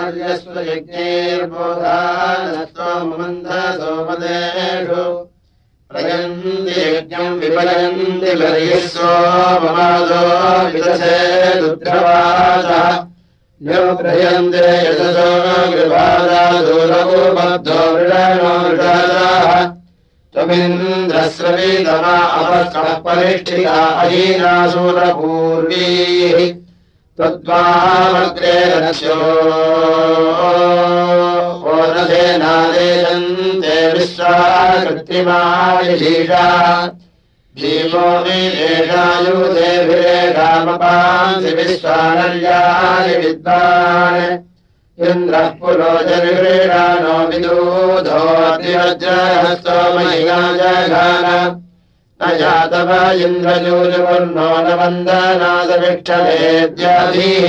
हर्यस्व यज्ञैर्बोधानस्त्वमन्धसोमदेषु प्रयन्ति यज्ञम् विपयन्ति बर्हिस्वो ममादो विदसे रुद्रवाचः प्रयन्ते यशसो गृहादादूरवो बद्धो मृडानो मृडादाः परिष्ठिता अहीनासुरपूर्वीः त्वद्वामग्रे रस्यो ओरसेनादेशन्ते विश्वा कृत्रिमायशीषा भीमो विदेशायुधेभिरेषामपांसि विश्वानर्यानि विद्वान् इन्द्रः न वन्दनादविक्षलेद्याभिः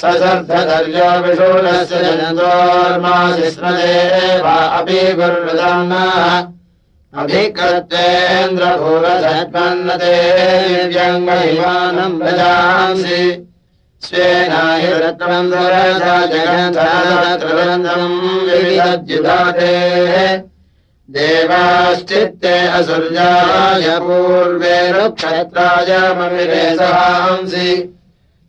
ससर्धर्यो विषूणस्य जनतोर्मासि स्मदेवा अपि गुरुदन्नः अभिकर्तेन्द्रभूरधन्नते दिव्यङ्गहिमानम् भजांसि जगन्धात्रबन्धम् विविधद्युधातेः देवाश्चित्ते असुर्याय पूर्वे रुक्षत्राय ममिरे सहांसि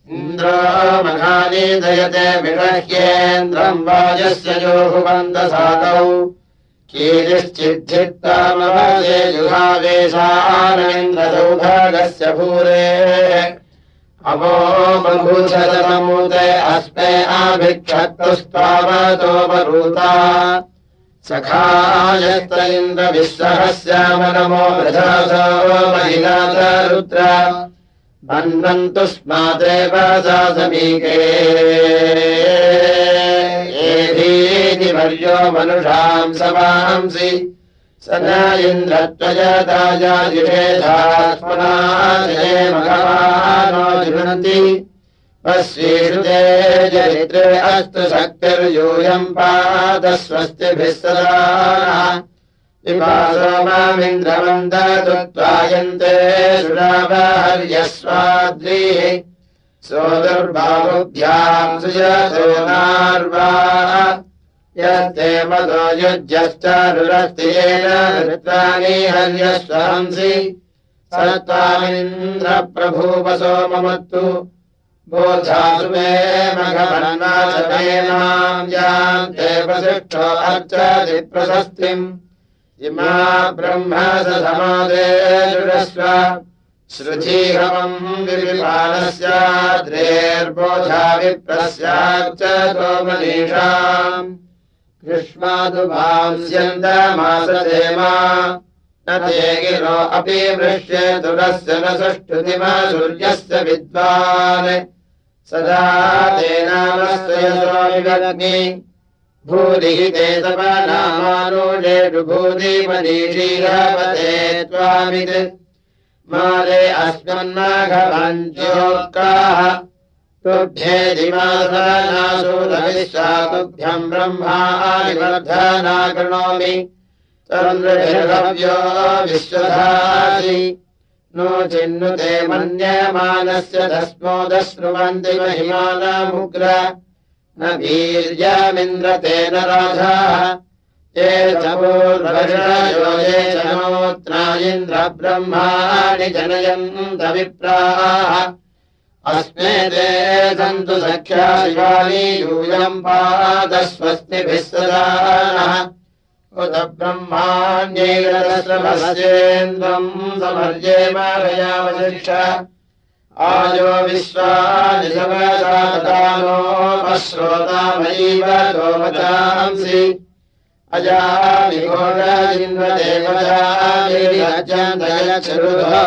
इन्द्रो मघानि दयते विरह्येन्द्रम् वाजस्य जोहुवन्दसादौ कीरिश्चिद्धित्तामवादे जुहावेशानन्द्रसौभागस्य भूरेः अवो बभूषतमूते अस्मे आभिक्षत्तुस्तावतोपरूता सखायस्त इन्द्रविश्वहस्यामनमो रथासो महिनाथ रुद्र। बन्वन्तु स्मादेव सा समीके। एधीति वर्यो मनुषाम् समांसि स इन्द्रत्वजताजाजिषेधात्मनाजये मघवानो जुनन्ति। पश्येषुते चरित्रे अस्तु शक्तिर्यूयम् पादस्वस्तिभिः सदा इमासोमामिन्द्रवन्दत्वायन्ते सुरावहर्यस्वाद्रीः। सोदुर्बाहुभ्याम् सुजतो नार्वा यस्ते मदो युज्यश्चारुरस्तेन ऋतानि हर्यस्वांसि स त्वामिन्द्रप्रभूपसो ममत्तु। बोधासु मे मघवन्नाशमेनाम् यान्ते प्रशिष्टो अर्चति प्रशस्तिम् इमा ब्रह्म स समादेजुरस्व श्रुधीहमम् विपालस्याद्रेर्बोधा विप्रस्याच्च गोमनीषाम् ग्रीष्मादुभांस्यन्तमासदेमा न ते गिरो अपि वृष्ये दुरस्य न सुष्ठुतिमा सूर्यस्य विद्वान्। सदा ते तपनामानुषेषु भूरिमनीषीरपते त्वामित्। मारे अस्मन्नाघवञ्चोक्ताः तुभ्यम् ब्रह्मानिवर्धना कृणोमि नो चिन्नुते मन्यमानस्य दस्मोदश्नुवन्ति महिमानमुग्र। न वीर्यमिन्द्रतेन राधाः। ये चमूर्वर्षयो ये चनोत्रा इन्द्रब्रह्माणि जनयन्त विप्राः अस्मे ते सन्तु सख्या शिवानि यूयम् पादस्वस्तिभिः सदा नः। उत ब्रह्माण्यैरसमस्येन्द्रम् समर्ये मारयावशिक्ष आयो विश्वानि समसादानोपश्रोतामैव गोमतांसि अजामिघोषाजिन्वदेवजामिरजन्तयच्छुरुधो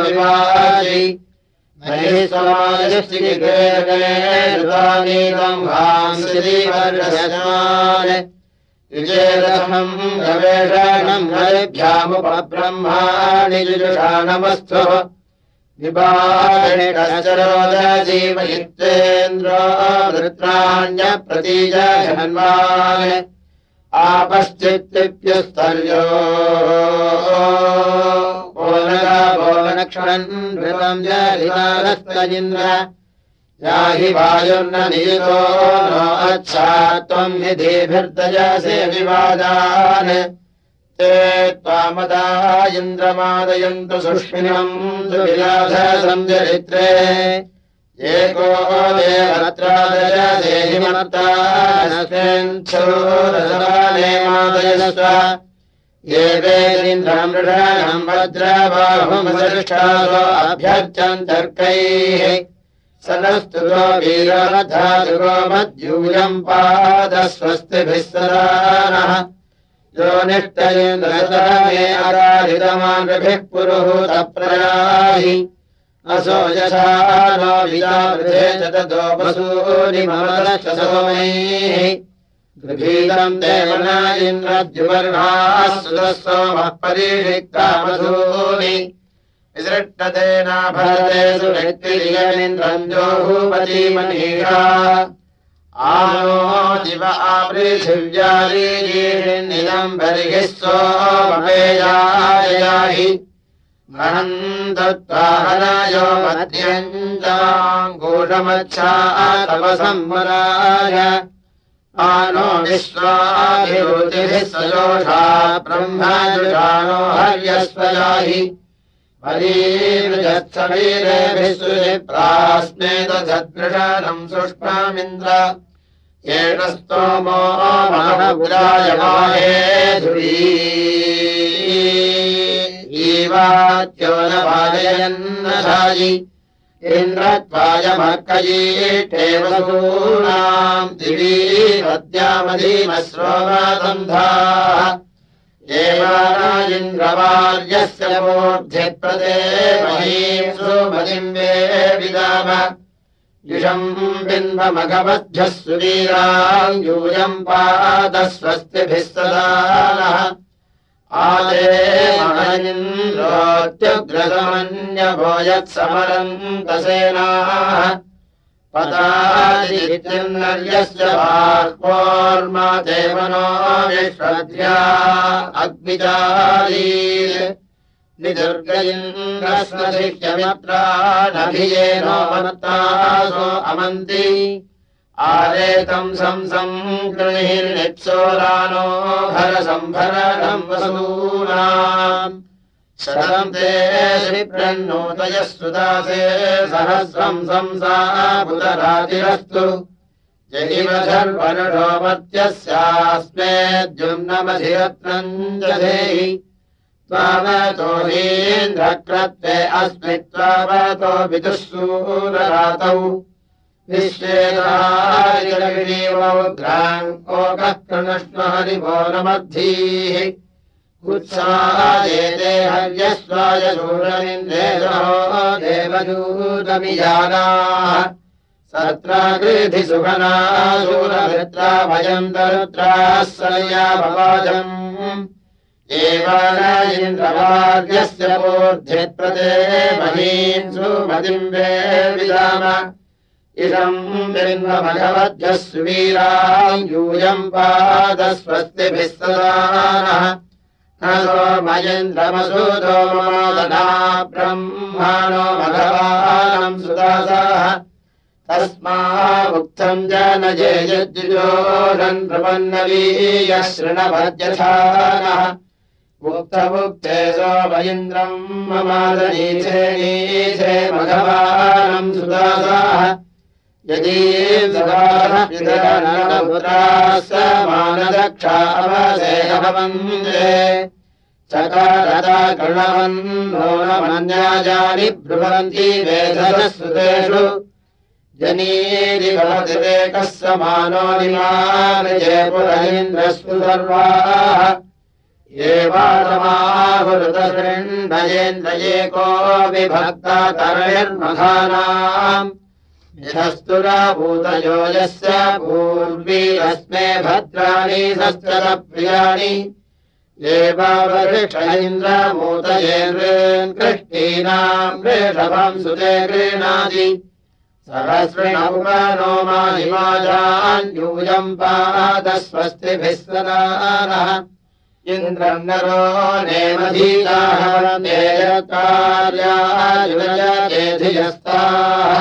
विजेरथम् गवेषणम् हरिभ्यामुपब्रह्माणि जुषाणमस्थो विभागणिकश्चरोदजीवयित्वेन्द्रो वृत्राण्यप्रतीजन्वान् आपश्चित्तिप्युस्तर्यो ओनक्षणम् जलितारस्त इन्द्र याहि वायुर्न नियुतो नो अच्छा त्वम् निधिभिर्दयसे विवादान्। ते त्वामदा इन्द्रमादयन्तु सुष्मिनम् एको ये वेदिन्द्रमृषाणम् वज्रबाहुमसृष्टासो अभ्यर्चन्तर्कैः सनस्तुतो वीररथादुरो मद्यूयम् पादस्वस्तिभिः सदा नः यो निष्ठयेन्द्रमे अराधितमानृभिः पुरुहूतप्रयाहि असो यशा नो विदावृधे च ततो वसूनिमलश्च सोमैः गृहीतम् देवन इन्द्रद्युवर्णाः सुतः सोमः परीक्षिक्तामधूनि विसृष्टतेनाभरते सुनिर्तिरियमिन्द्रम् जोहूपति मनीषा आनो दिव आपृथिव्यारीनिदम् बर्हिः सोमपेयायाहि दत्ताहरायो मध्यञ्जाङ्गूढमच्छा तव संवराय आनो विश्वाभिरुतिभिः सजोषा ब्रह्मजुषाणो हर्यस्वयाहि परीर्जत्सवीरेभिः सुजिप्रास्मे दधदृशनम् सुष्मामिन्द्र। येन स्तोमो महपुरायमाहे धुरी दिवीरद्यामधीमश्रोमादन्धाः एवाराजिन्द्रवार्यस्य मूर्ध्यत्पदे महीम् सुमतिम् वे विदाम। युषम् बिम्बमघवध्यः सुवीराङ्यूयम् पादस्वस्तिभिः सदा नः महनिन्द्रोत्युग्रसमन्यभो यत्समरम् तसेनाः पदादित्यस्य बाह्वोर्मा देवनो विश्वद्या अग्निचारी निदुर्गयिन्द्रस्वधिक्यमित्रानभियेनो मत्तासो अमन्ति आरेतम् संसम् गृहिर्निप्सोरानो भरसम्भरणम् वसूनाम् शतम् ते श्रीप्रन्नोतयः सुदासे सहस्रम् संसाबुतरातिरस्तु यदिव धर्वरुषो मत्यस्यास्मेद्युम्नमधिरत्नम् दधेहि त्वावतो हीन्द्रक्रत्वे अस्मि त्वावतो विदुःसूररातौ हरिभो नमद्धीः उत्सादेते हर्यस्वाय शूरमिन्द्रेशो देवदूतमिजानाः सत्रागृधि सुखना शूरभृत्रा भयम् दरुद्राः सया भवाजम् एवान इन्द्रवार्यस्य मूर्ध्यत्प्रदे महीम् सुमतिम् वे विदाम इदम् सुवीराम् यूयम् पादस्वस्तिभिः सदा नः न सोमयेन्द्रमसूदो मोदना ब्रह्माणो मघवानम् सुदासाः। तस्मामुक्तम् जनजे यज्जुजोरन् प्रपन्नवीयः शृणभद्यथा नः मुक्तमुक्ते सोमयिन्द्रम् ममादनीथे नीथे मघवानम् सुदासाः यदि समानदक्षावसेहवन्दे चकारदा कृणवन्नो न मन्याजानि ब्रुवन्ति निमाजयपुरैन्द्रस्तु सर्वाः। एवारमाहुरुतशृण्डयेन्द्रयेको विभक्ता तरणिर्मघानाम् यथस्तुराभूतयो यस्य पूर्वीरस्मे भद्राणि सस्तरप्रियाणि एवावरिष्ठ इन्द्रमूतये कृष्टीनाम् वृषभम् सुते गृह्णाति। सहस्रिणौमानो माहिमाजान्यूयम् पादस्वस्तिभिः सदानः इन्द्रम् नरो नेमधीतार्यायुजयेधियस्ताः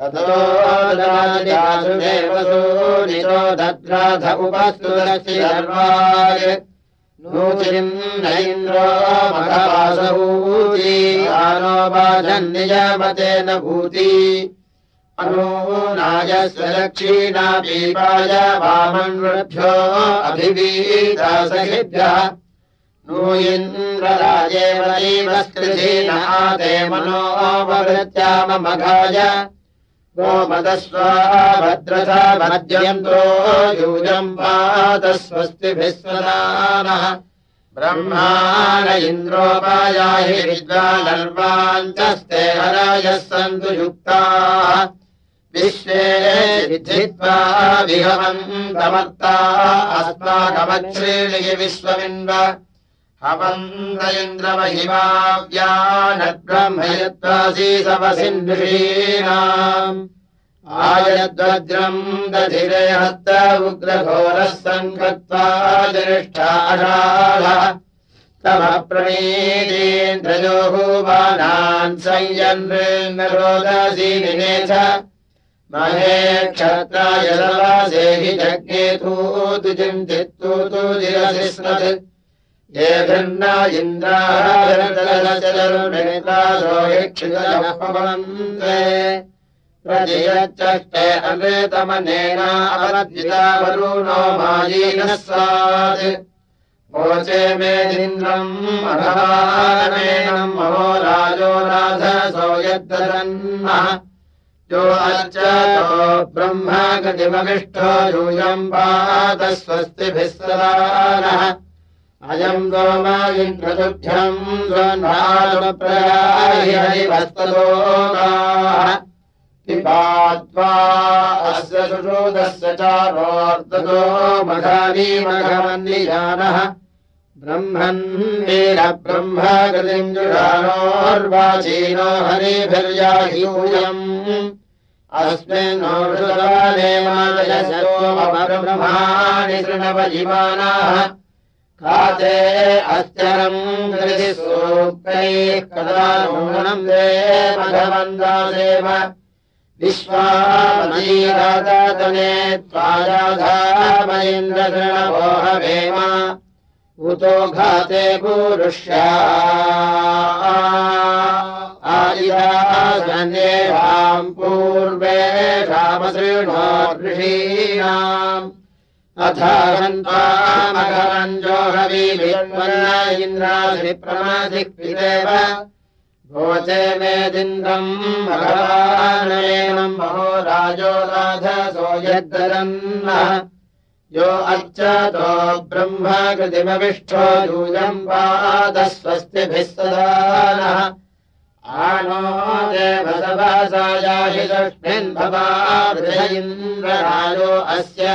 ततो राजासुदेवसूनितो दद्राध उपस्तुरसि सर्वाय। नूचिम् न इन्द्रो मघवासभूति आनो बाधन्नियमतेन भूति। अनूनायस्य लक्षीणा पीपाय वामन्वृभ्यो अभिवीदासहिभ्यः नो इन्द्रराजेव स्कृधीन आदे मनोऽवृत्याममघाय स्वदानः ब्रह्माण इन्द्रोपायाहि विद्वानर्वाञ्चस्ते हरायः सन्तु युक्ताः। विश्वे विद्धित्वा विहवन्तमर्ता। अस्माकमच्छ्रेणि विश्वमिन्व हवन्त इन्द्रमहिमाव्यानद्ब्रह्मयत्वासी सवसिन्धृषीणाम् आयद्वज्रम् दधिरे हस्त उग्रघोरः सङ्कृत्वा दृष्टाषाढः तव प्रणीतीन्द्रयोः बाणान् संयन्नरोदसी निनेथ महे क्षत्राय सवासेहि जज्ञेतूतु चिन्तित्तूतु दिरसि स्मत् प्रजयच्चष्टे अमृतमनेना अवद्विता वरुणो मायीनः स्यात् मोचे मेदिन्द्रम् अघवानमेनम् महो राजो राधसो यद्दन्नः यो अर्चतो ब्रह्म गतिमविष्टो यूयम् पादस्वस्तिभिः सदानः अयम् गोमा इन्द्रतुभ्यम् स्वन्धालप्रयाहिहरिवस्तदोगाः पिबात्वा अस्य सुषोदस्य चारोर्दतो मघानी मघवन्निजानः ब्रह्मन् वीरब्रह्म गतिम् जुषाणोर्वाचीनो हरिभिर्याह्यूयम् अस्मिन्नोषुदाने मालयसोमब्रह्माणि शृणवजिमानाः काते कृति सूक्तैः कदा नूनम् दे मघवन्दासेव विश्वामदीरातने त्वाराधामयिन्द्रशृणवोहवेम उतो घाते पूरुष्या। आदिरासन्देवाम् पूर्वेषामसृणो ऋषीणाम् भोचे मेदिन्द्रम् भगवानयनम् महो राजो राधसो यद्दरन्नः यो अर्चतो ब्रह्म कृतिमविष्ठो यूयम् आनो देवसवासायाहि तस्मिन् भवादृश इन्द्रराजो अस्य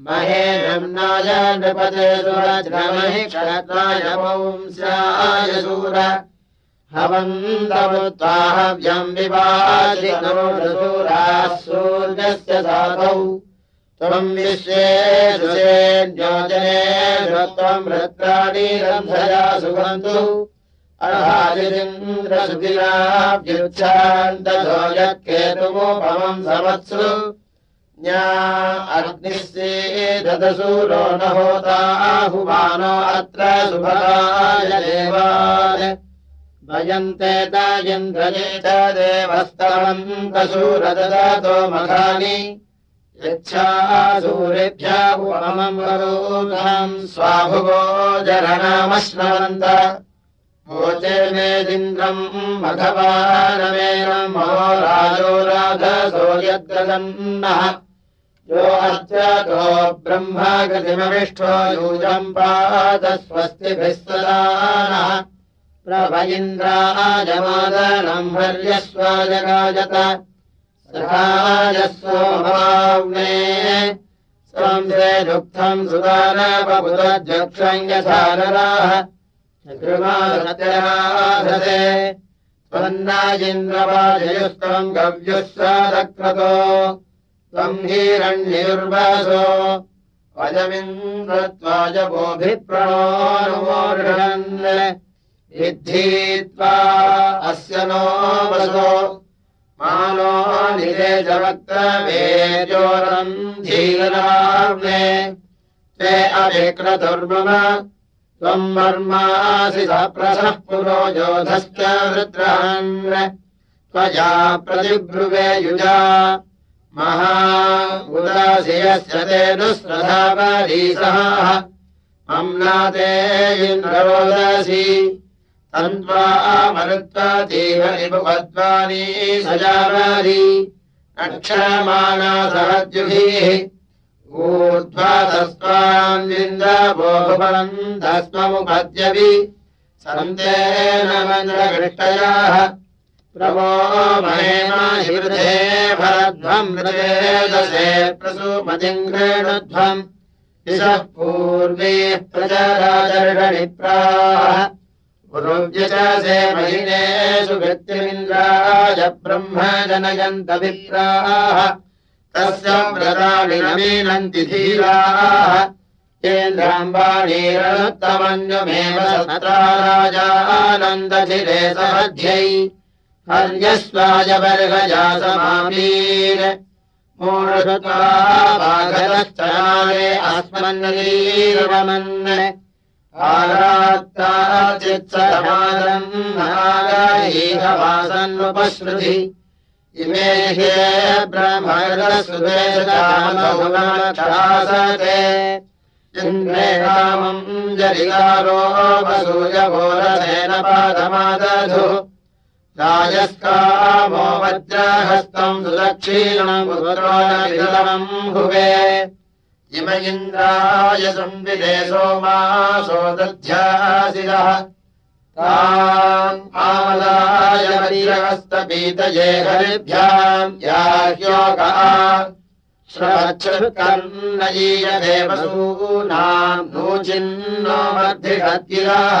महे सुरज्रमहि क्षत्राय पुंस्याय सूर। हवन्तमुत्ताहव्यम् विवादिनोषसूराः सूर्यस्य साधौ। त्वम् विश्वेषुसेन्योजनेषु त्वम् वृत्राणि रन्धया सुगन्तु अर्हादिरिन्द्रसुगिराभ्युच्छान्ततो यत्केतुमुपमम् समत्सु ज्ञा अग्निः सीदसूरो न होताहुमानो अत्र सुभगाय देवाय। भजन्ते तायन्द्रये च देवस्तवन्तसूरददातो मघानि। यच्छासूरेभ्यः उपमम् वरोधाम् स्वाभुवो जरणामश्नवन्त। भोजे मेदिन्द्रम् मघवानमेनम् महो राजो राधसो यद्गदन्नः यो अर्चतो ब्रह्मगतिमविष्ठो यूजम् पाद स्वस्तिभिः सदानः प्रभ इन्द्राजमादनम् हर्यस्वाजगाजत सखायस्वभाव्ने संसे दुःखम् सुदानपबुदध्यक्षम् यथा नराः कृमासत्यराधते त्वन्नाजिन्द्रवाजयुस्तम् गव्युः त्वम् हीरण्युर्वासो वजमिन्द्रत्वाजपोऽभिप्रणोरुमोर्हन् विद्धीत्वा अस्य नो वसो मानो निरे च वक्तवेजोरम् धीराग्ने ते अभिक्रतुर्मम त्वम् वर्मासि स प्रसः पुरो योधश्च वृद्रहन् त्वया प्रतिब्रुवे युजा महा उदासि यस्य ते दुःस्रधावरीसः अम्नाते इन्द्रोदसि तन्त्वा मरुत्वातीव निपुपद्वानी सजावारी रक्षमाणा सहद्युभिः ऊर्ध्वा तस्त्वान्विन्द्रभोभवन्तस्त्वमुपद्यवि सन्तेन मन्द्रकृष्टयाः भरध्वम् पूर्वीः प्रजरादर्शनिप्राः पुरुव्यचासे महिनेषु वृत्तिमिन्द्राय ब्रह्म जनयन्तभिप्राः। तस्य व्रतानि नमीनन्ति धीराः। केन्द्राम्बाणीरनुत्तमन्युमेव सत्रा राजानन्दधिरे सहध्यै हर्यस्वाय समामीर बाघतश्चनारे अस्मन्नीरमन् आरात्ताचित्समादम् नागाहीहवासन्नुपश्रुति इमे ह्ये ब्रह्मरसुवेदामभुवनक्षासते इन्द्रे रामम् जरिकारो वसूयघोरसेन पादमादधु राजस्कामो वज्रहस्तम् सुदक्षिणम् भुवे। इम इन्द्राय संविदे सोमासो दध्यासिरः ताम् आमदाय वज्रहस्तपीतये हरिभ्याम् याह्योगा। श्रवच्छुकर्णयीयदेवसूनाम् नूचिन्नो मध्यगद्गिराः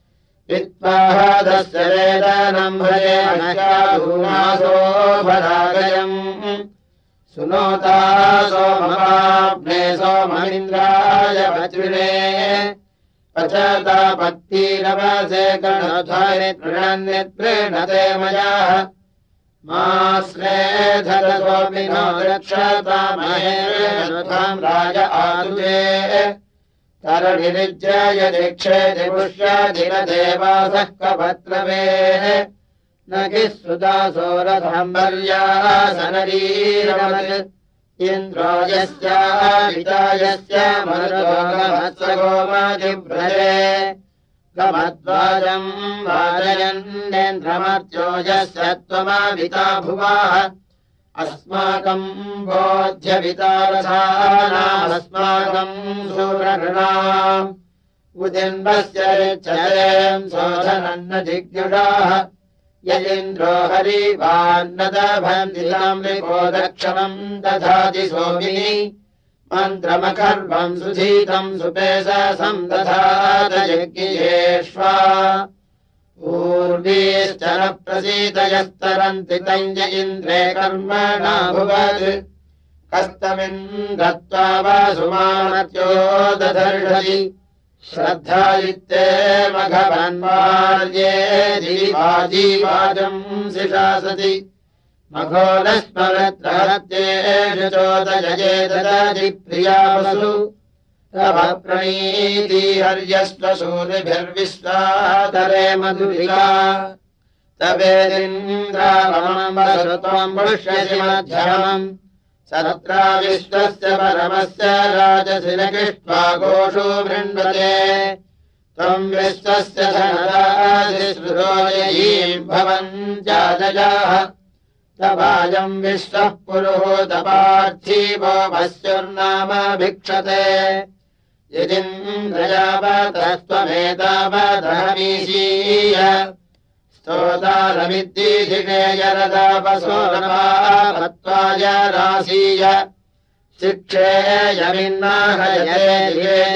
वित्पादस्य वेदानम् भजेमूमासोभरागयम् सुनोता सोमपाप्ने सोममिन्द्राय पृथिविने पचता पत्तीरवसे गणध्वनि प्रणन्य प्रणते मा श्रेधरसोऽपि नो रक्षतामहेर्ध्वाम् राज आदुजे दीक्षेति पुष्याधिरदेवासः कपत्रवेः न हि सुदासोरथम्बर्यासनरीरवत् इन्द्रो यस्यायस्य मरुतोगमत्सगोमजिभ्रजे गमद्वाजम् वाजयन्नेन्द्रमर्त्यो यस्य त्वमाविता भुवाः अस्माकम् बोध्यवितारसानामस्माकम् सूरणृणाम् उदिम्बस्य ऋच्छयम् शोधनन्न जिज्ञुषाः। यजिन्द्रो हरिवान्नदभन्दिलाम् रिपो दक्षमम् दधाति सोमिनि। मन्त्रमखर्वम् सुधीतम् सुपेशसम् दधात यज्ञेष्वा न प्रसीदयस्तरन्ति तञ्ज इन्द्रे कर्मणा भुवत्। कस्तमिन्द्रत्वा वासुमानत्यो दधर्षति श्रद्धायित्ते मघवन्मार्ये जीवाजीवाजम् शिशासति मघोलस्मरत्रहत्येषु चोदयजे ददति प्रियावसु तव प्रणीतिहर्यस्व सूरिभिर्विश्वादरे मधुरिका तवेदिन्द्रावमम् पृष्यसि मध्यमम् सत्रा विश्वस्य परमस्य राजशिलकृष्ट्वा गोषो वृण्वते त्वम् विश्वस्य धनदादिश्रुरोयीम् भवन् जाजाः तवायम् विश्वः पुरुहूतपार्थीवो भस्युर्नाम भिक्षते यदिन्द्रयावतस्त्वमेतावधमीशीय स्तोतारमिद्दीधिषे यरदापसोरत्वाय रासीय शिक्षेयमिन्नाहये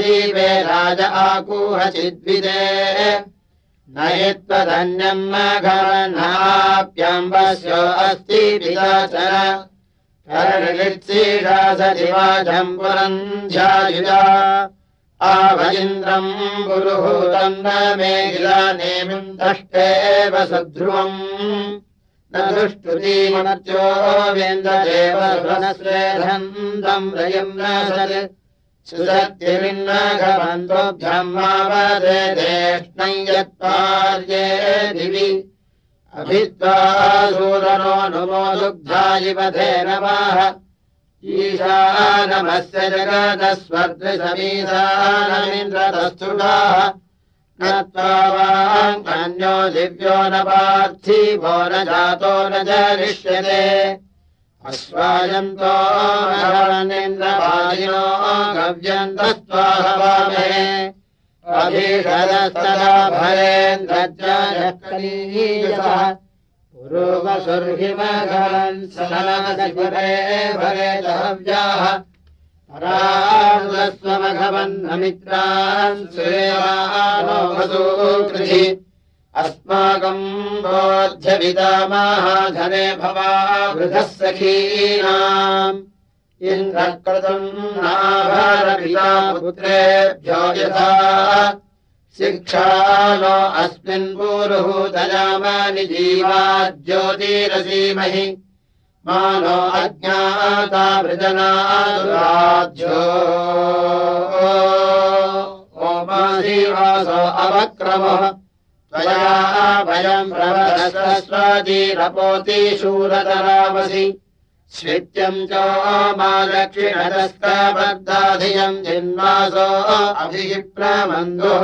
दीपे राज आकूहचिद्विदे न त्वधन्यम् घनाप्यम्बस्यो अस्ति पिताचरलित्सीषा सदिवाजम् पुरम् ध्यायुजा आवलिन्द्रम् पुरुहूतम् न मे गिलानेमिम् दष्टेव सध्रुवम् न दुष्टुतीमर्त्यो वेन्ददेव स्वनस्वेधन्तम् रयम् न सत् सुसत्यमिन्नाघवन्तोभ्यम् मावदे देष्णै यत्पार्ये दिवि। अभित्वा सूरनो नुमो दुग्धायिवधे नमः ईशानमस्य जगदस्वर्गसमीशानमिन्द्रतस्तुडाः न त्वावाङ्कन्यो दिव्यो न पार्थिवो न जातो न जनिष्यते अश्वायन्तो निन्द्रवादिनो गव्यन्तस्त्वाहवामे। अभीषदस्तदा भरेन्द्रजायः पुरोवसुर्हिमघवन् सनदशिवरे भरे दहव्याः। परास्वमघवन्नमित्रान् सुरेवानो वसूकृति अस्माकम् बोध्यविदामाधने भवा वृथः सखीनाम् इन्द्रकृतम् नाभारपिता पुत्रेभ्यो यथा शिक्षा नो अस्मिन् पूरुहूतयामानि जीवा ज्योतिरसीमहि मानो अज्ञाता वृजनाद्यो ओमासीवासो अवक्रमः। त्वया भयम् प्रवदस्वदीरपोति शूरतरावसि। श्वित्यम् च मा दक्षिणदस्कबद्धाधियम् जिन्वासो अभिप्रमन्दुः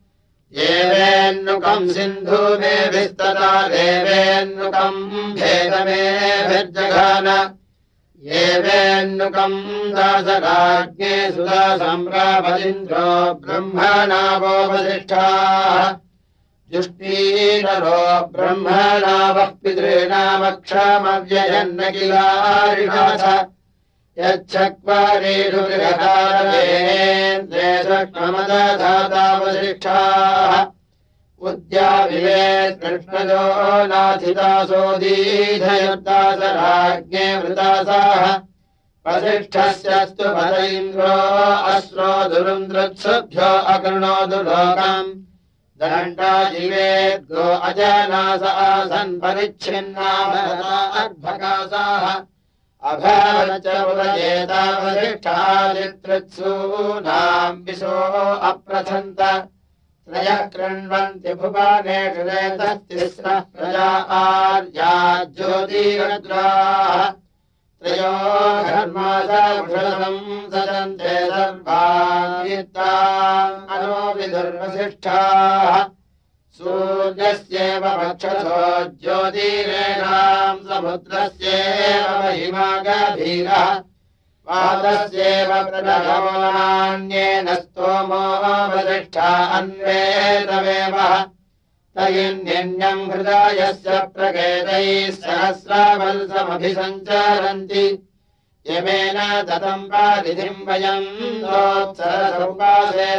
एवेन्नुकम् सिन्धु मेभिस्तदा देवेन्नुकम् भेदमेभिर्जघान। एवेन्नुकम् दासराज्ञे सुधा सम्रापदिन्द्रो ब्रह्मणावो वसिष्ठाः जुष्टीनरो ब्रह्मणावः पितॄणामक्षमव्ययन्न किलारिणाथ यच्छक्वारेषुविरकारेन्द्रेषमदधातावशिष्ठाः उद्याभिवे कृष्णजो नाथितासोदीधयुर्दासराज्ञे वृतासाः वसिष्ठस्यस्तु पद इन्द्रो अश्रो दुरुन्द्रत्सभ्यो अकृणोदु लोकम् दण्डा जीवेद्गो अजनास आसन् परिच्छिन्ना अभवचेतावशिष्ठादितृत्सूनाम् विशो अप्रथन्त। त्रयः कृण्वन्ति भुवानेषु प्रजा आर्या ज्योतिरद्राः। त्रयो घर्मासम् सदन्ते सर्वान्वितानो विदुर्वसिष्ठाः सूर्यस्येव वक्षसो ज्योतिरेणाम् समुद्रस्येव महिमागभीरः। पादस्येव प्रदभवान्येन स्तोमो वसिष्ठा अन्वेतमेव। तयिन्यन्यम् हृदयस्य प्रकेतैः सहस्रावल्समभिसञ्चरन्ति। यमेन दतम् पादिधिम् वयम् दोत्सरसौपासे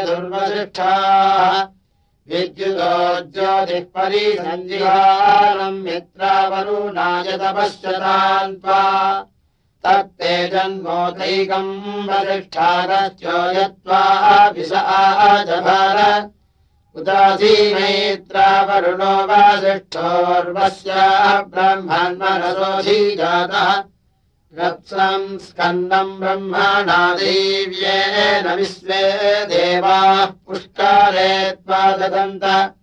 विद्युतो ज्योतिः परिसञ्जिहारम् मित्रावरुणायतपश्यतान् त्वा तत्ते जन्मोदैकम् वसिष्ठारस्यो यत्त्वा विश आजभार। उदासीमैत्रावरुणो वासिष्ठोर्वस्य ब्रह्मन्मनसोऽधि रत्सम् स्कन्दम् ब्रह्मणा देव्येन विश्वे देवाः पुष्कारे त्वा ददन्त।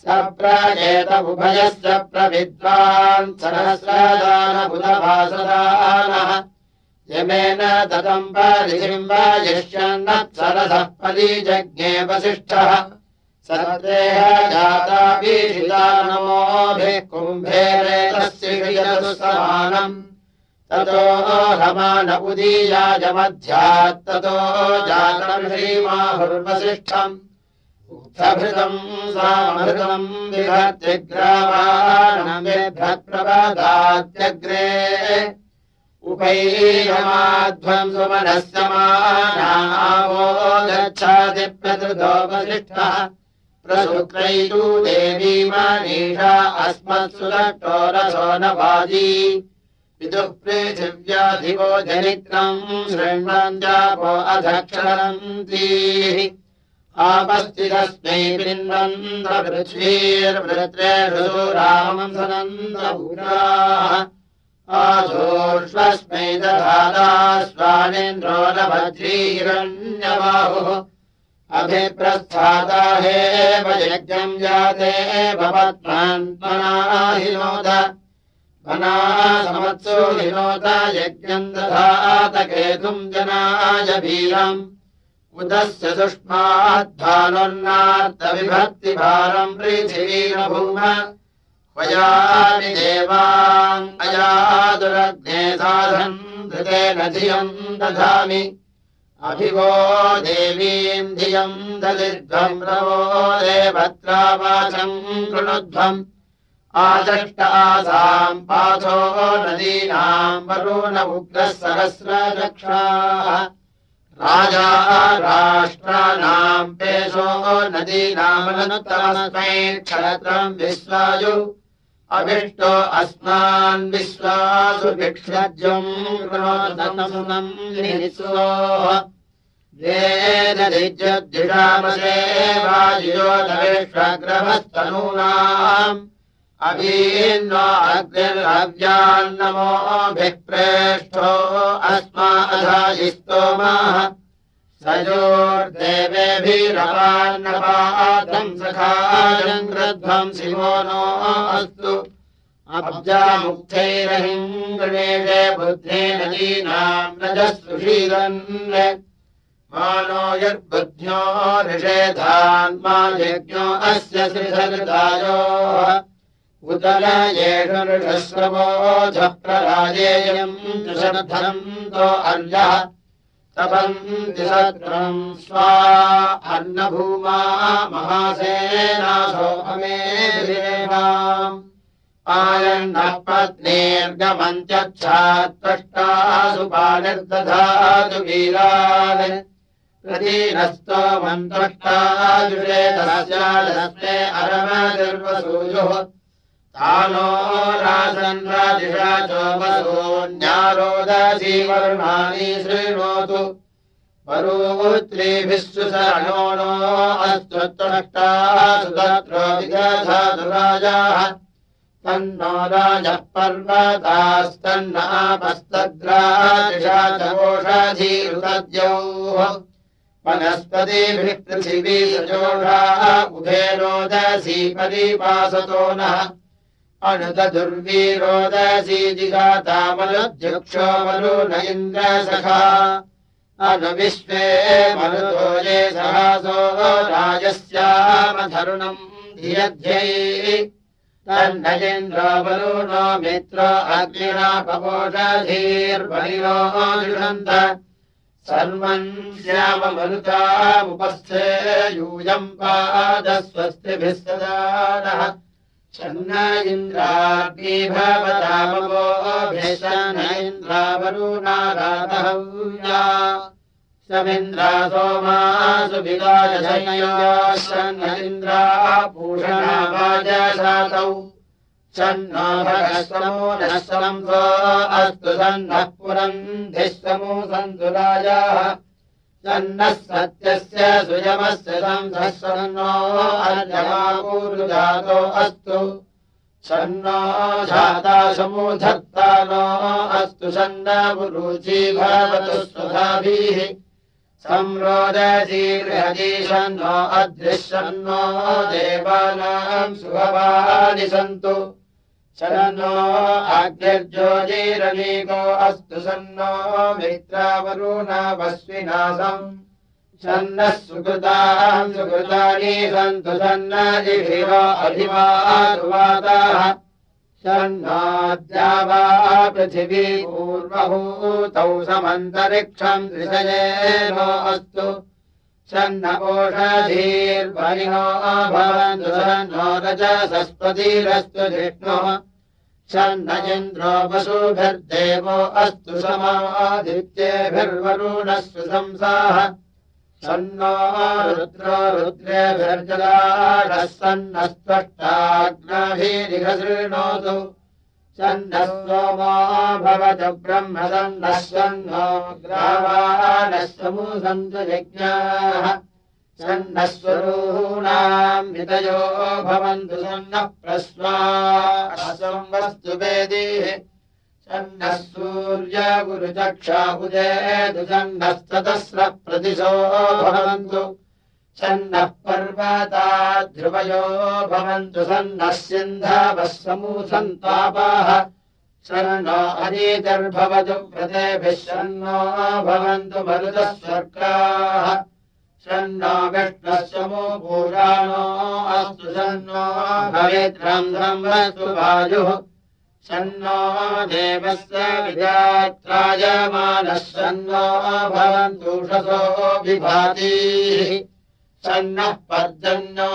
स प्रयेत उभयश्च प्रविद्वान् सहस्रदानबुधभासदानः यमेन ददम् परिम् वायिष्यन्नत्सरसः परिजज्ञे वसिष्ठः। सर्वेह जाताभिषिता नमोभिः कुम्भेरेतस्य ततो रमान उदीयाजमध्यात्ततो जातम् श्रीमाहुर्वसिष्ठम्। उक्थभृतम् सामृतम् विभर्तिग्रावाणमेभ्यप्रपदात्यग्रे उपैयमाध्वम् सुमनस्य मानावो गच्छाति प्रदृतो वसिष्ठः प्रसुक्रैतु देवी मनीषा अस्मत्सुरटोरसो न वाजी पितुः पृथिव्याधिवो जनित्रम् अधक्षरन्तीः। आपस्थितस्मै पिन्वन्द्रपृथ्वीर्वृत्रेषु रामम् सनन्दभूराः आधोष्वस्मै दधादा स्वानेन्द्रो न भद्रीरण्यबाहुः अभिप्रस्थाता हेव यज्ञम् जाते भवत्मान्मना हिनोत यज्ञम् दधात केतुम् जनाय वीरम्। उदस्य सुष्माद्भानुर्नार्तविभक्तिभारम् पृथिवीरभूम त्वयामि देवाम् अयादुरग्ने साधन् धृतेन धियम् दधामि। अभिवो देवीम् धियम् दलिध्वम् रवो देवत्रावाचम् कृणुध्वम् आचष्ट आसाम् पाथो नदीनाम् वरुण उग्रः सहस्रदक्षाः राजा राष्ट्राणाम् पेशो नदीनामनुत्तमस्मै क्षत्रम् विश्वायु। अभिष्टो अस्मान् विश्वासु निःस्वोः वेददिज्यद्युषामसे प्रेष्ठो अस्माधायिस्तोमाः सयोर्देवेभिरवान्नपात्रम् सखायम् ग्रध्वम् शिवो नो अस्तु। अब्जामुक्थैरहिम् गणेशे बुद्धे नदीनाम् रजः सुशीलन् मानो यद्बुद्ध्यो ऋषेधान्मा यज्ञो अस्य श्रीधृतायोः उदराजेणुरस्रवोऽधप्रराजेयम् दृशनधनन्तो अर्यः। तपन्ति सत्रम् स्वा अन्नभूमा महासेनासो अमेभिरेणाम् आयन्नः पत्नीर्गमन्त्यच्छात्पष्टासु पाणिर्दधातु वीरान्। प्रतीनस्तो मन्त्रष्टाजुरे तानो रासन् राजिषा चोपसून्यारोदसी वर्णानि शृणोतु। वरूत्रीभिः सुसरणो नो अस्तु त्वष्टाः सुतत्रो विदधातु राजाः तन्नो राजः पर्वतास्तन्नापस्तद्राजिषा च ओषधीरुतद्यौः वनस्पतिभिः पृथिवी सजोषा उभे रोदसी परिपासतो नः अनुदुर्वीरोदसी जिगातामनुध्यक्षो मरुन इन्द्रसखा अनुविश्वे मरुतो ये सहसो राजस्यामधरुणम् धियध्यै। तन्नयेन्द्रो वरुणो मित्रो अग्निरापपोषधीर्वरिणो जुषन्त। सर्वम् श्याममरुतामुपस्थे यूयम् पादस्वस्तिभिः सदा नः छन्न इन्द्राग्नि भवतामवो भेषण इन्द्रावरुणाराधव्या समिन्द्रा सोमासु विराजशय्याश्चन्द्राभूषणावाजसातौ सन्नो भगस्तमो नः समो अस्तु सन्नः पुरन्धिस्तमो सन्तु राजाः सन्नः सत्यस्य सुयमस्य संसन्नो अर्यमापूर्जातो अस्तु। सन्नो जाता समूधत्ता नो अस्तु सन्नरुचि भवतु स्वधाभिः संरोदशीर्हदीशन्नो अदृशन्नो देवानाम् सुभवानि सन्तु सन्नो अग्निर्ज्योतिरनीको अस्तु सन्नो मित्रावरुणावस्विनासम्। सन्नः सुकृताम् सुकृतानि सन्तु सन्नजिभिरो अभिमातुवाताः सन्नाद्या वा पृथिवी पूर्वभूतौ समन्तरिक्षम् दृशयेनो अस्तु। सन्न ओषधीर्वरिणो भवन्तु सन्नो रजसस्पतिरस्तु जिष्णुः सन्न इन्द्रो वसुभिर्देवो अस्तु समादित्येभिर्वरुणः सुशंसाः सन्नो रुद्रो रुद्रेभिर्जलाढः सन्नस्त्वष्टाग्नाभिरिहशृणोतु सन्नः सोमो भवतु ब्रह्म सन्नः सन्नो ग्रावाणः समूसन्तु यज्ञाः सन्नः स्वरूणाम् वितयो भवन्तु सन्नः प्रस्वासंवस्तु वेदीः। सन्नः सूर्यगुरुचक्षाबुजे दुसन्नस्ततस्रः प्रतिशो भवन्तु। सन्नः पर्वता ध्रुवयो भवन्तु सन्नः सिन्धवः समूसन्तापाः सन्नो अरीतिर्भवतु प्रतेभिः सन्नो भवन्तु मरुतः स्वर्गाः विष्णः समो पुराणो अस्तु सन्नो भवेद्रन्ध्रम् वस्तु वायुः। सन्नो देवस्य विजात्रायमानः सन्नो भवन्तुषसो विभातीः। सन्नः पर्जन्यो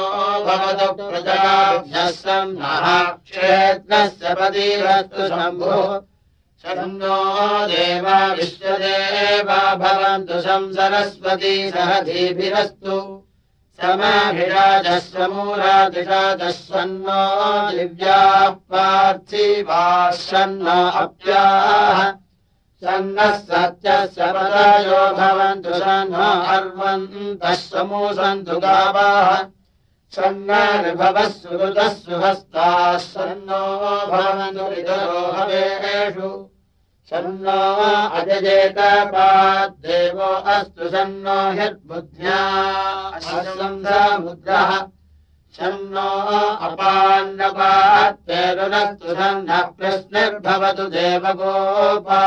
भवतु प्रजाभ्यः सन्नः क्षेत्रस्य पतिरस्तु शम्भुः सन्नो देवा विश्वदेवा भवन्तु संसरस्वती सह धीभिरस्तु समाभिराजः समूरादिराजः सन्नो दिव्याः अप्याः। सन्नः सत्यस्य पदायो भवन्तु सन्नो अर्वन्तः समूसन्तु गावाः सन्नर्भवः सुहृतः सुहस्ताः सन्नो भवन्तु विदरो हवेषु। सन्नो अजजेतपाद्देवो अस्तु सन्नो ह्यद्बुद्ध्या। मुद्रः। सन्नो अपान्नपात्तेरुनस्तु सन्नः प्रश्निर्भवतु देवगोपा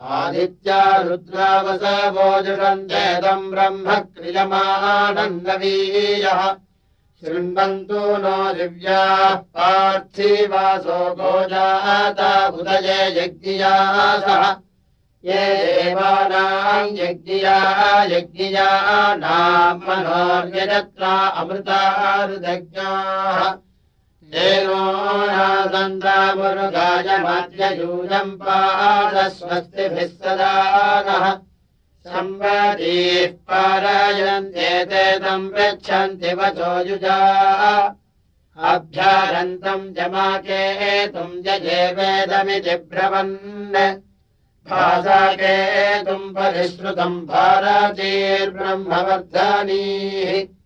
आदित्या रुद्रावसवोजुषन्तेदम् ब्रह्म क्रियमानन्दवीयः शृण्वन्तु नो दिव्याः पार्थिवासो गोजाता उदये यज्ञियासः ये देवानाम् यज्ञिया यज्ञियानाम् मनोर्यजत्रा अमृतारुदज्ञाः नासन्तामुरुगायमद्ययूयम् पादस्वस्तिभिः सदा नः। संवादीः पारायन्त्येतेदम् पृच्छन्ति वचो युजा। अभ्यारन्तम् जमाकेतुम् जये वेदमिति ब्रवन्। भासाकेतुम् परिश्रुतम् भारतीर्ब्रह्मवर्धानीः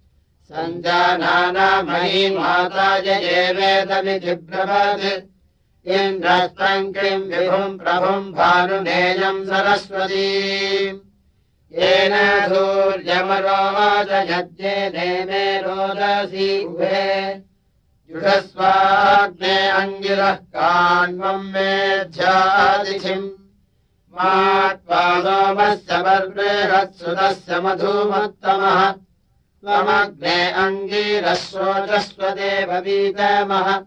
सञ्जानामयी माता जये वेदमिति ब्रवत् इन्द्रस्तम् किम् विभुम् प्रभुम् भानुनेयम् सरस्वती। येन सूर्यमरोवाचयज्ञे नेमे रोदसी उभे। जुषस्वाग्ने अङ्गिरः कान्वम् मेध्यादिथिम् मा त्वा सोमस्य बर्बृहत्सुतस्य मधुमत्तमः त्वमग्ने अङ्गिरः शोचस्वदेव वीतमः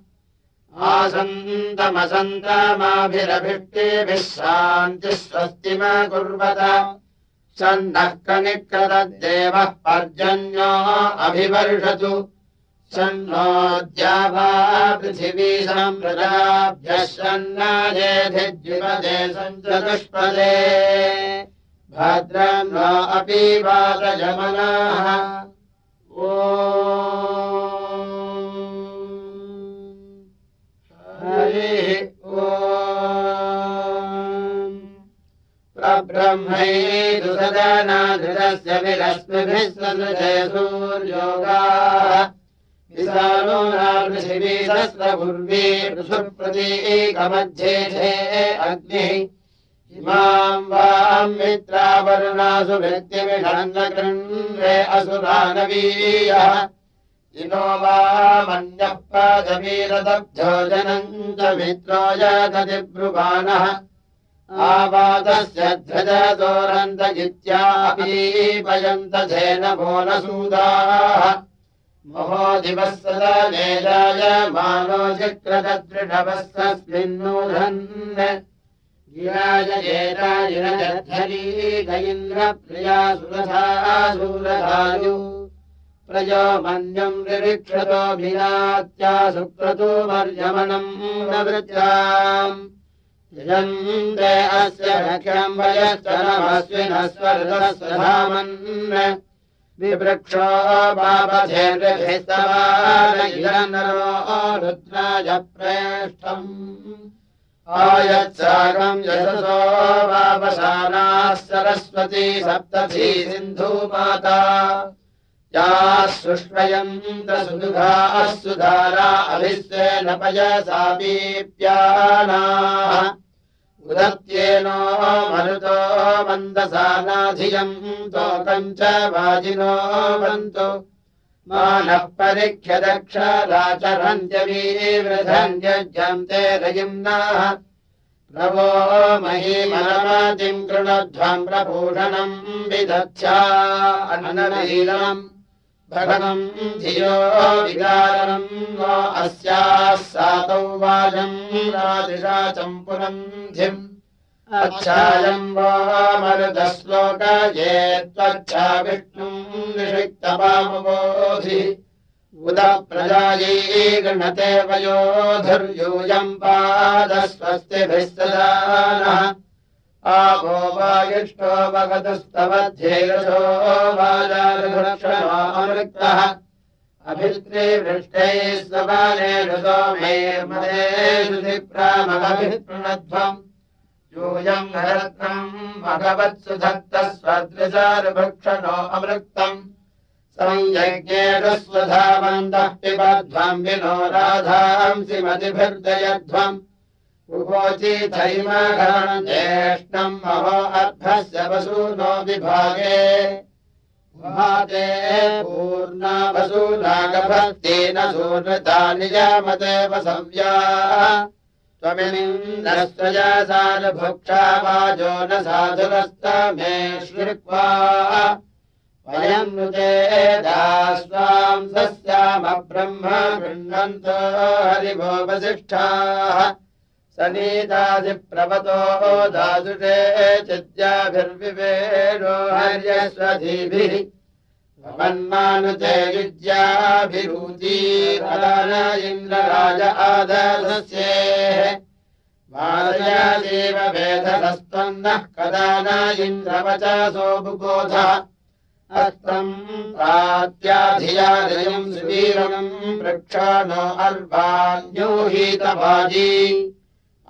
आसन्तमसन्तमाभिरभिष्टिभिः शान्तिः स्वस्तिमा कुर्वत सन्नः कनिक्रतद्देवः पर्जन्यो अभिवर्षतु। सन्नोद्या वा पृथिवी सम्प्रदाभ्यः सन्नाजेधिद्विपदे सञ्चतुष्पदे। भद्रम् नो अपि वादयमनाः हरिः विरश्मिभिः सदृजय सूर्योगाः विशालो पृथिवी सहस्रपूर्वी पृथुप्रतीकमध्ये अग्निः इनो वामन्यः पादवीरदब्धो जनम् च मित्रो यातदिब्रुवाणः आवादस्य ध्वजदोरन्त इत्यापीपयन्त धेन भोनसूदाः महो दिवः सदा नेजाय मानो चक्रदृढवस्तस्मिन्नूधन् गिराजयेताजिनजद्धरीगयिन्द्रप्रिया सुरथासूरधायु प्रजो मन्यम् निरीक्षतोऽभिनात्या सुक्रतो वर्जमनम् नवृत्याम् यजन्ते अस्य रक्षम् वयश्चनमस्विनस्वर्धस्वधामन् विवृक्षो बाबधेर्भिस्तवानरो रुद्राय प्रेष्ठम् आयत्सागम् यशसो वावशानाः सरस्वती सप्तधी सिन्धुमाता। याः सुष्वयन्तसुदुघाः सुधारा अभिस्वेन पयसापीप्यानाः। उदत्येनो मरुतो मन्दसानाधियम् तोकम् च वाजिनो वन्तु मानः परिख्य रयिम्नाः प्रभो महीमनमातिम् कृणध्वम् प्रभूषणम् विदध्या। अननलीलम् भगवम् धियो विकारम् नो अस्याः सातौ वाजम् रादिशा चम्पुरन्धिम् अच्छायम् वो मरुदश्लोक ये त्वच्छा विष्णुम् निषिक्तवामबोधि उद प्रजायै गणते वयोधुर्यूयम् पादस्वस्तिभिः सदानः। आपो वायुष्टो भगतुस्तवध्येरसो वाजारुभक्षणोऽमृक्तः अभित्रिवृष्टैः स्वबालेषु सोमेर्मदेषु प्रामभिप्रणध्वम् यूयम् हरत्नम् भगवत्सु स्वदृशारुभक्षणो अमृक्तम् स्वधावन्तः पिबध्वम् विनो राधांसि मतिभिर्दयध्वम् उपोचिथैमघनज्येष्ठम् महो अर्धस्य वसूनो विभागे। भाते पूर्णा वसूनागभक्तेन सूनृता निजामते वसव्या सारभुक्षा वाजो न साधुरस्तमे श्रुत्वा। वयम् नुते दास्वाम् सस्यामब्रह्म गृह्णन्तो हरिभो वसिष्ठाः सनीतादिप्रवतो दादुषे चिद्याभिर्विवेणो हर्यस्वधीभिः भवन्मानुते युज्याभिरूतीरान इन्द्रराज आदर्शस्येः मालयादेव वेधनस्त्वन्नः कदा न इन्द्रवचासो बुबोधः अस्तम् प्रात्याधियादयम् सुवीरम् वृक्षाणो अर्वाण्योहीतभाजी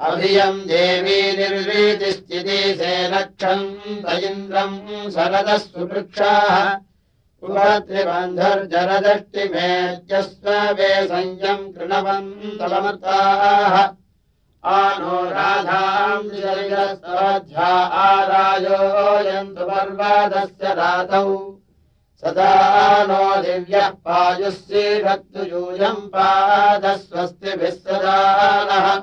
अभियम् देवी निर्वीतिस्थिति सेनक्षम् इन्द्रम् शरदः सुवृक्षाः उपत्रिबन्धर्जरदष्टिमेत्यस्वे संयम् कृणवन्तलमताः आनो राधाम् शरीरस्वाध्या आरायो पर्वादस्य रातौ। सदा नो दिव्यः पायुः सीरत्तु यूयम् पादस्वस्तिभिः सदा नः।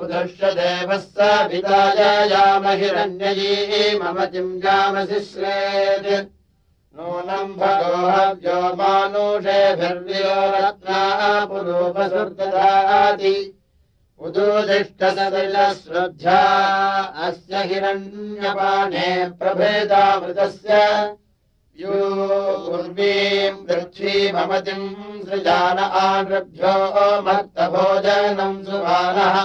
उदर्श देवः स पिताय यामहिरण्ययी मम किम् यामसि श्रेत् नूनम् भगोहव्यो मानुषेभिर्वियो रत्ना पुरूपसुर्दधाति। उदूदिष्टसलिलश्रद्ध्या अस्य हिरण्यपाणे प्रभेदामृतस्य यो उर्वीम् पृथ्वीमतिम् सृजान आनृभ्यो मत्तभोजनम् सुभानः।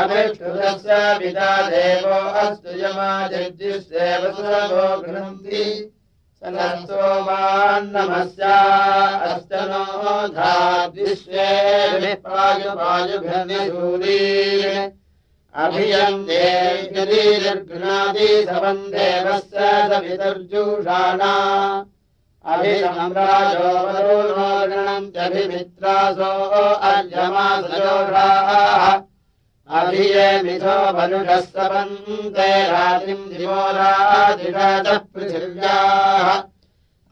अभिष्टुतस्य पिता देवो अस्तु सुरभो गृह्णन्ति मान्नमस्या अस्त नो धाद्विश्वे वायुवायुभिर्निशूरीन् अभियन्ते यदि सवन् देवस्य सवितर्जुषाणा। अभिसम्राजो वरुणोर्गणन्त्यभिमित्रासो अर्यमासजोषाः अभिये मिथो मनुषः सपन्ते रातिम् दिवोरादिराजः पृथिव्याः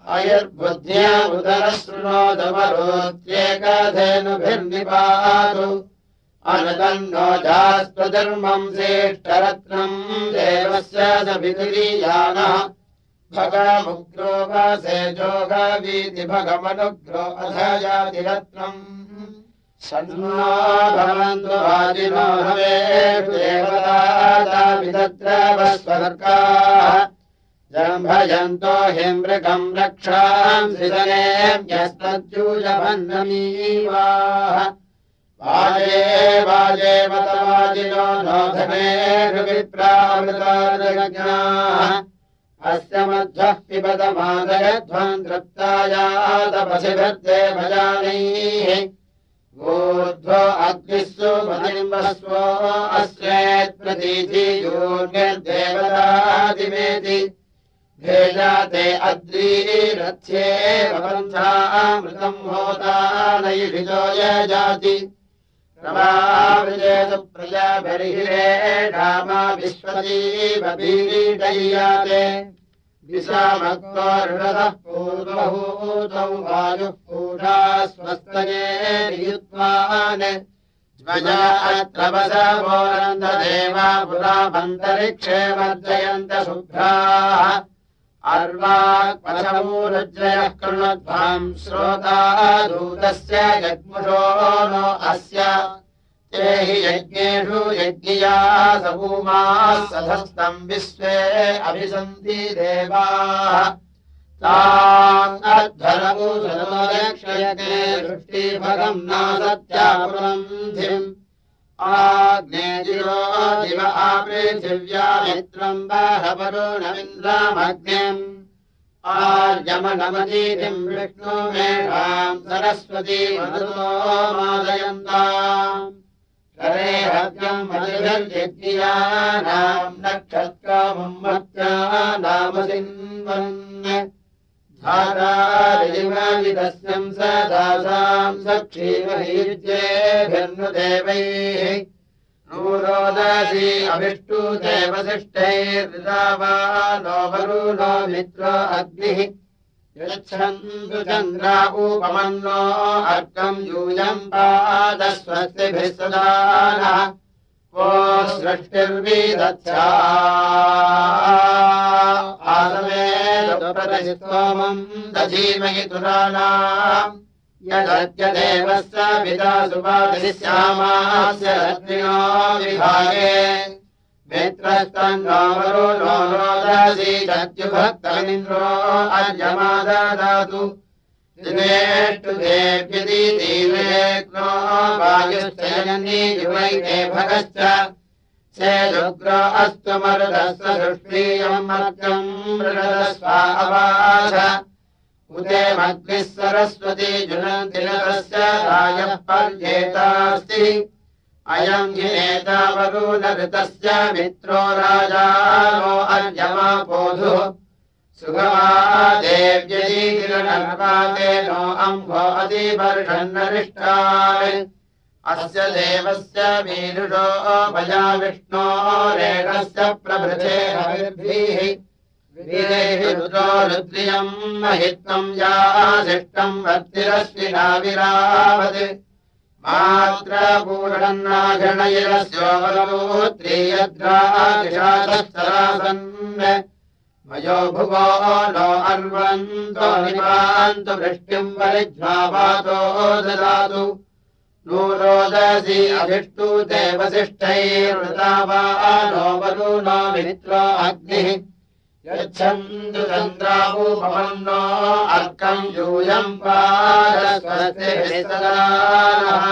अयुर्बुद्ध्या उदरशृणोदमरोत्येकधेनुभिर्निपातु अनुतन्नो जास्त्वधर्मम् श्रेष्ठरत्नम् देवस्य सभितिरीयानः भगमुग्रो वासे जोगवीति भगमनुग्रो अधजातिरत्नम् सन्नो भवन्तु वाजिनो हवेषु देवताविदत्र वस्वर्गाः जम्भजन्तो हिमृगम् रक्षाम् सृजनेऽस्मज्जूजभन्नमीवाः वाजे वाजे मतवाजिनो नोधनेर्विप्रामृतादज्ञाः अस्य मध्वः पिबतमादयध्वम् तृप्तायादपशिभर्दे भजानैः ऊर्ध्वो अग्निस्सु मनिम्बस्वो अस्येत्प्रतीतियोर्निर्देवतादिमेति भेजाते अद्रीरथ्ये भवन्थामृतम् होता नैषितो यजाति। प्रवावृजेतु प्रजाभिर्हिरे धामा विश्वतीवीडय्याते विषामत्वरुणतः पूर्वभूतौ वायुः पूषा स्वस्तये युत्वान् ज्वजा अत्र वसवोरन्धदेवा पुरामन्तरिक्षे वर्जयन्त शुभ्राः। अर्वाक्पशमूरुज्रयः कृणध्वाम् श्रोता दूतस्य जग्मुषो नो अस्य। ते हि यज्ञेषु यज्ञिया सभूमाः सधस्तम् विश्वे अभिसन्ति देवाः अध्वरभूषणक्षयज्ञे दृष्टिभगम् नासत्यापुरन्धिम् आग्नेजिरो दिव आपृथिव्या मित्रम् बाहवरुणमिन्द्रामग्निम् आर्यमनमदीतिम् विष्णुमेषाम् सरस्वती मधुरो मादयन्ताम् करे हव्यम् मधुर्यज्ञानाम् नक्षत्रमुम्मत्या नामसिन्वन् धारादिमविदस्यम् स दासाम् सक्षीमहीर्जेभिर्नुदेवैः नूरोदसी अभिष्टु देवशिष्टैर्दा वा नो वरुणो मित्रो अग्निः यच्छन्तु चन्द्रा उपमन्नो अर्कम् यूयम् पादस्वस्तिभिः सदा नः को सृष्टिर्विदच्छा आसमेदप्रतिस्तोमम् दधीमहि तुराणाम्। यदद्य देवस्य पिता सुपादिश्यामास्य रत्निनो विभागे। मित्रस्तन्नो नो दद्युभक्तमिन्द्रो अर्यमाददातु दिनेष्टु देव्यति तीवेग्नो वायुश्चयनी युवैते भगश्च सेदुग्र मग्निः सरस्वती जुनतिलकस्य रायः पर्येतास्ति। अयम् गिनेतावरुणऋतस्य मित्रो राजा नो अर्यमापोधुः सुगमा देव्यजीकिरणपाते नो अम्भो अतिवर्षन्नरिष्टान् अस्य देवस्य मीरुषो भजा विष्णो रेणस्य प्रभृते हविर्भिः वीरैः रुद्रो रुद्रियम् महित्वम् यासिष्टम् वर्तिरश्विना विरावत् मात्रपूरणन्नाघणयरस्योत्रीयद्रादिशासरासन् मयो भुवो नो अर्वन्तो निपान्तु वृष्टिम् परिज्वापातो ददातु नूरोदसि अभिष्टु देवसिष्ठैर्वृता वा नो वरुणो मित्रो अग्निः यच्छन्तु चन्द्रापूपमन्नो अर्कम् यूयम् पादस्वस्तिभिः सदा नः